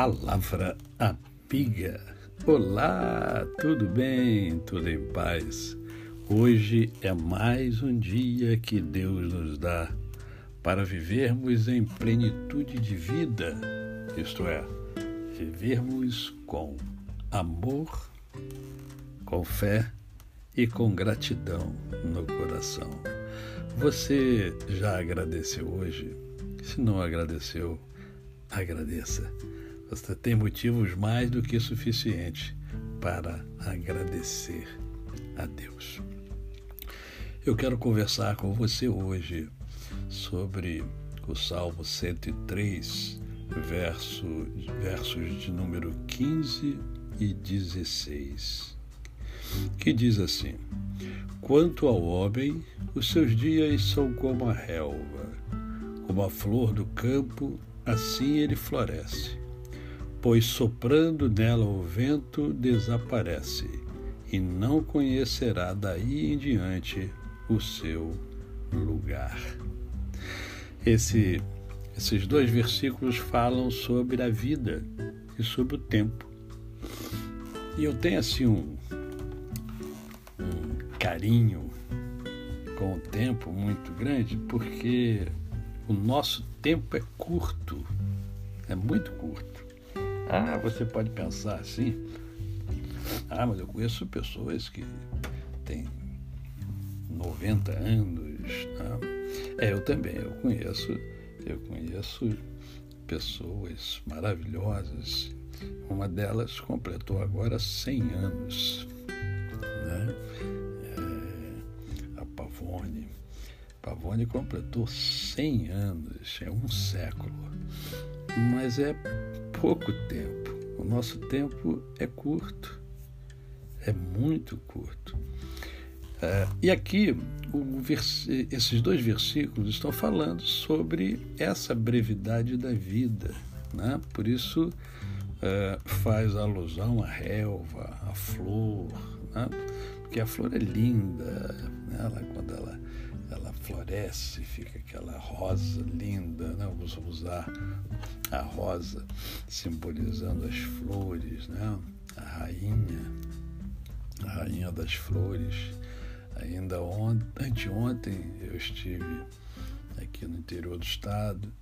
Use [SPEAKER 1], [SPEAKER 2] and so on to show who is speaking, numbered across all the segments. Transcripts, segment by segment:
[SPEAKER 1] Palavra amiga. Olá, tudo bem? Tudo em paz? Hoje é mais um dia que Deus nos dá para vivermos em plenitude de vida, isto é, vivermos com amor, com fé e com gratidão no coração. Você já agradeceu hoje? Se não agradeceu, agradeça. Você tem motivos mais do que suficientes para agradecer a Deus. Eu quero conversar com você hoje sobre o Salmo 103, verso, versos de número 15 e 16, que diz assim: Quanto ao homem, os seus dias são como a relva, como a flor do campo, assim ele floresce. Pois soprando nela o vento desaparece, e não conhecerá daí em diante o seu lugar. Esse, esses dois versículos falam sobre a vida e sobre o tempo. E eu tenho assim um, um carinho com o tempo muito grande, porque o nosso tempo é curto, é muito curto. Ah, você pode pensar assim. Ah, mas eu conheço pessoas que têm 90 anos. Né? É, eu também, eu conheço, eu conheço pessoas maravilhosas. Uma delas completou agora 100 anos. Né? É, a Pavone. Pavone completou 100 anos, é um século. Mas é pouco tempo. O nosso tempo é curto, é muito curto. É, e aqui, esses dois versículos estão falando sobre essa brevidade da vida. Né? Por isso, é, faz alusão à relva, à flor, né? porque a flor é linda? Ela, quando ela ela floresce, fica aquela rosa linda, né? Vamos usar a rosa simbolizando as flores, né? A rainha, a rainha das flores. Ainda ontem, anteontem eu estive aqui no interior do estado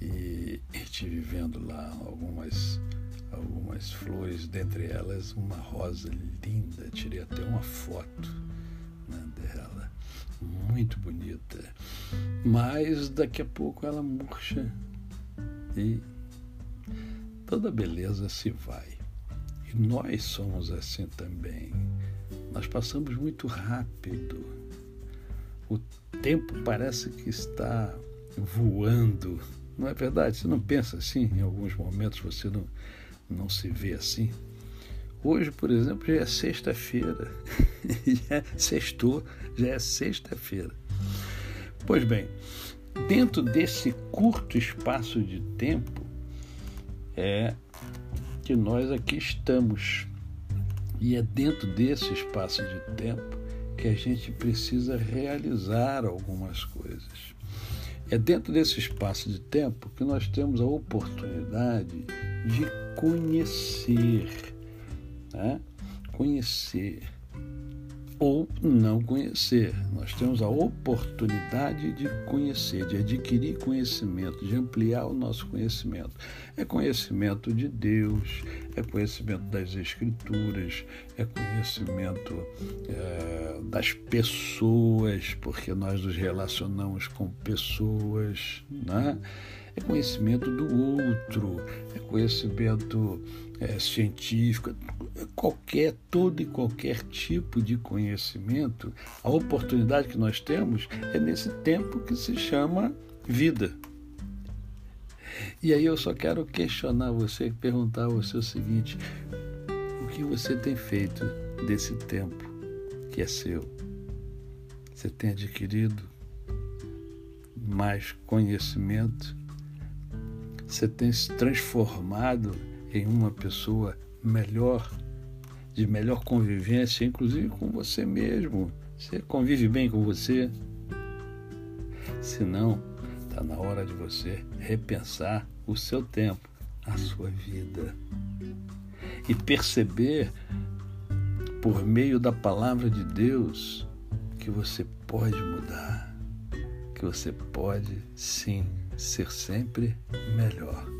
[SPEAKER 1] e estive vendo lá algumas algumas flores, dentre elas uma rosa linda, tirei até uma foto muito bonita. Mas daqui a pouco ela murcha e toda beleza se vai. E nós somos assim também. Nós passamos muito rápido. O tempo parece que está voando. Não é verdade? Você não pensa assim? Em alguns momentos você não, não se vê assim? Hoje, por exemplo, já é sexta-feira. já é sextou, já é sexta-feira. Pois bem, dentro desse curto espaço de tempo é que nós aqui estamos. E é dentro desse espaço de tempo que a gente precisa realizar algumas coisas. É dentro desse espaço de tempo que nós temos a oportunidade de conhecer né? conhecer ou não conhecer. Nós temos a oportunidade de conhecer, de adquirir conhecimento, de ampliar o nosso conhecimento. É conhecimento de Deus, é conhecimento das Escrituras, é conhecimento é, das pessoas, porque nós nos relacionamos com pessoas, né? é conhecimento do outro, é conhecimento é, científico, qualquer, todo e qualquer tipo de conhecimento, a oportunidade que nós temos é nesse tempo que se chama vida. E aí eu só quero questionar você, perguntar a você o seguinte: o que você tem feito desse tempo que é seu? Você tem adquirido mais conhecimento? Você tem se transformado em uma pessoa melhor, de melhor convivência, inclusive com você mesmo. Você convive bem com você? Se não, está na hora de você repensar o seu tempo a sua vida e perceber, por meio da palavra de Deus, que você pode mudar, que você pode sim ser sempre melhor.